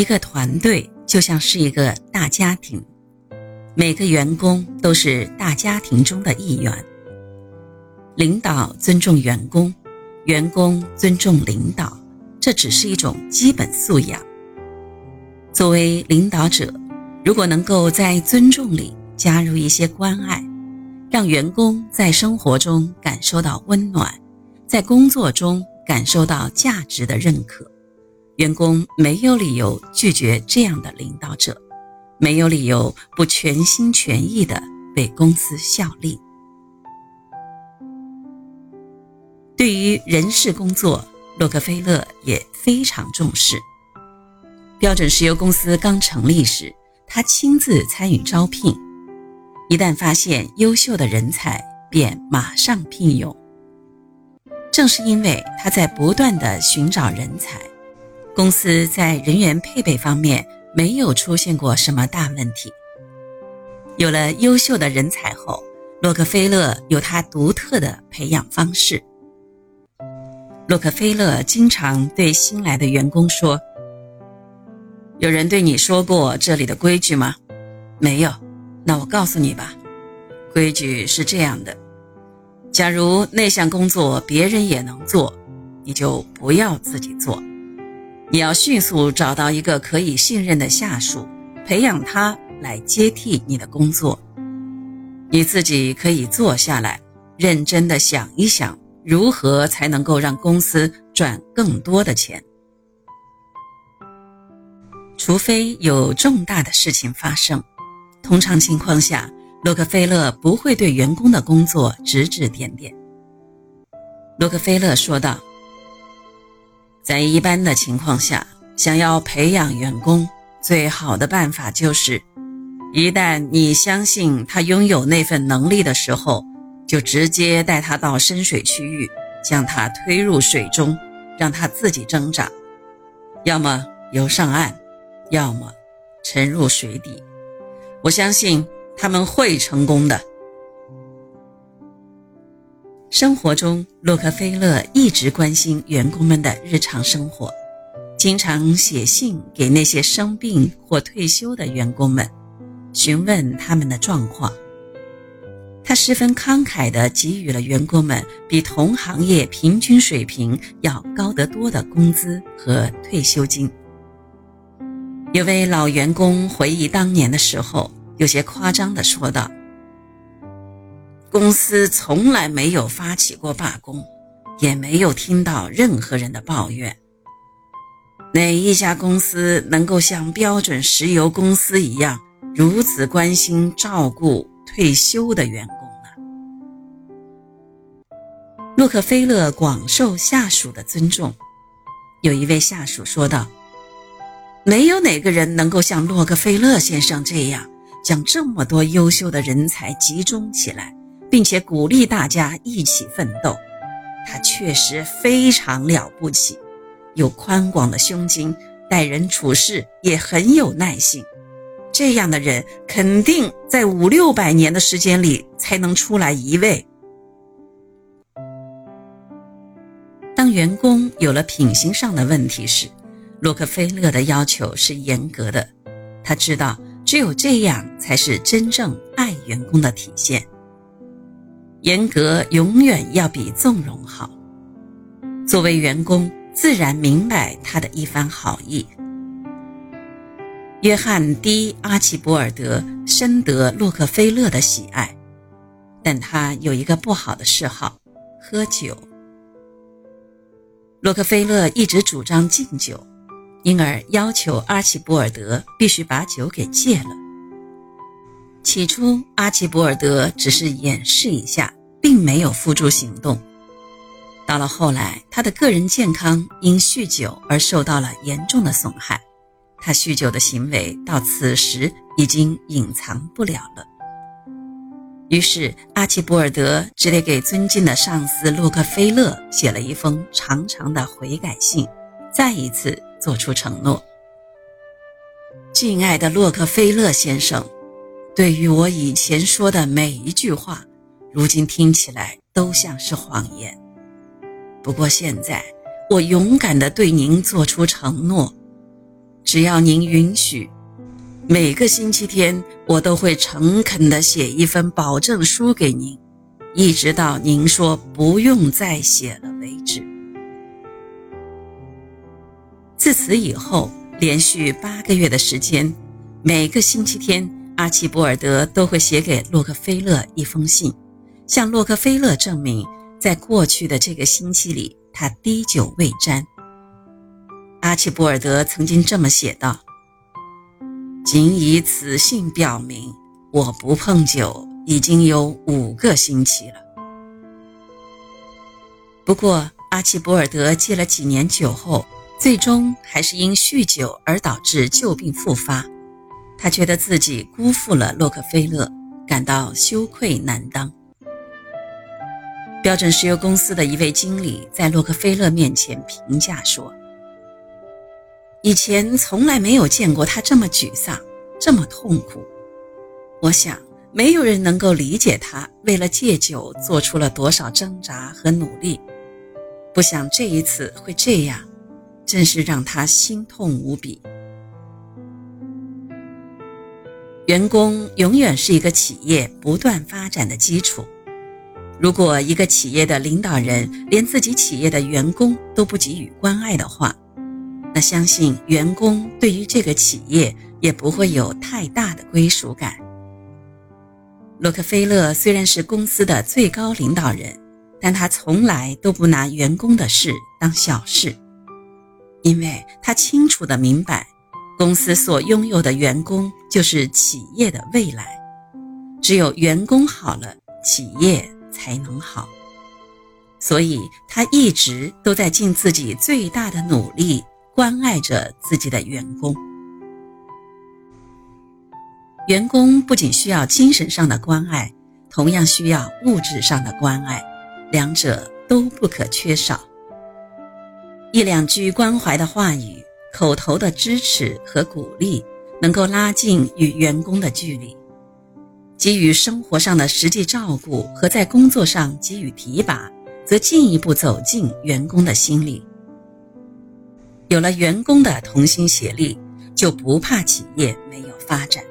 一个团队就像是一个大家庭，每个员工都是大家庭中的一员。领导尊重员工，员工尊重领导，这只是一种基本素养。作为领导者，如果能够在尊重里加入一些关爱，让员工在生活中感受到温暖，在工作中感受到价值的认可，员工没有理由拒绝这样的领导者，没有理由不全心全意地为公司效力。对于人事工作，洛克菲勒也非常重视。标准石油公司刚成立时，他亲自参与招聘，一旦发现优秀的人才，便马上聘用。正是因为他在不断的寻找人才，公司在人员配备方面没有出现过什么大问题。有了优秀的人才后，洛克菲勒有他独特的培养方式。洛克菲勒经常对新来的员工说：“有人对你说过这里的规矩吗？没有。那我告诉你吧，规矩是这样的：假如那项工作别人也能做，你就不要自己做。你要迅速找到一个可以信任的下属，培养他来接替你的工作。你自己可以坐下来，认真的想一想。”如何才能够让公司赚更多的钱？除非有重大的事情发生，通常情况下，洛克菲勒不会对员工的工作指指点点。洛克菲勒说道：“在一般的情况下，想要培养员工，最好的办法就是，一旦你相信他拥有那份能力的时候。”就直接带他到深水区域，将他推入水中，让他自己挣扎，要么游上岸，要么沉入水底。我相信他们会成功的。生活中，洛克菲勒一直关心员工们的日常生活，经常写信给那些生病或退休的员工们，询问他们的状况。他十分慷慨地给予了员工们比同行业平均水平要高得多的工资和退休金。有位老员工回忆当年的时候，有些夸张地说道：“公司从来没有发起过罢工，也没有听到任何人的抱怨。哪一家公司能够像标准石油公司一样，如此关心照顾退休的员工呢？”洛克菲勒广受下属的尊重。有一位下属说道：“没有哪个人能够像洛克菲勒先生这样，将这么多优秀的人才集中起来，并且鼓励大家一起奋斗。他确实非常了不起，有宽广的胸襟，待人处事也很有耐性。这样的人，肯定在五六百年的时间里才能出来一位。”当员工有了品行上的问题时，洛克菲勒的要求是严格的。他知道，只有这样才是真正爱员工的体现。严格永远要比纵容好。作为员工，自然明白他的一番好意。约翰·迪·阿奇博尔德深得洛克菲勒的喜爱，但他有一个不好的嗜好——喝酒。洛克菲勒一直主张禁酒，因而要求阿奇博尔德必须把酒给戒了。起初，阿奇博尔德只是掩饰一下，并没有付诸行动。到了后来，他的个人健康因酗酒而受到了严重的损害，他酗酒的行为到此时已经隐藏不了了。于是，阿奇博尔德只得给尊敬的上司洛克菲勒写了一封长长的悔改信，再一次做出承诺：“敬爱的洛克菲勒先生，对于我以前说的每一句话，如今听起来都像是谎言。不过现在，我勇敢地对您做出承诺：只要您允许，每个星期天我都会诚恳地写一份保证书给您，一直到您说不用再写了为止。自此以后，连续八个月的时间，每个星期天，阿奇博尔德都会写给洛克菲勒一封信，向洛克菲勒证明，在过去的这个星期里，他滴酒未沾。阿奇博尔德曾经这么写道：“仅以此信表明，我不碰酒已经有五个星期了。”不过，阿奇博尔德戒了几年酒后，最终还是因酗酒而导致旧病复发。他觉得自己辜负了洛克菲勒，感到羞愧难当。标准石油公司的一位经理在洛克菲勒面前评价说。以前从来没有见过他这么沮丧，这么痛苦。我想，没有人能够理解他为了戒酒做出了多少挣扎和努力。不想这一次会这样，真是让他心痛无比。员工永远是一个企业不断发展的基础。如果一个企业的领导人连自己企业的员工都不给予关爱的话，那相信员工对于这个企业也不会有太大的归属感。洛克菲勒虽然是公司的最高领导人，但他从来都不拿员工的事当小事，因为他清楚的明白，公司所拥有的员工就是企业的未来，只有员工好了，企业才能好。所以他一直都在尽自己最大的努力。关爱着自己的员工，员工不仅需要精神上的关爱，同样需要物质上的关爱，两者都不可缺少。一两句关怀的话语，口头的支持和鼓励，能够拉近与员工的距离；给予生活上的实际照顾和在工作上给予提拔，则进一步走进员工的心里。有了员工的同心协力，就不怕企业没有发展。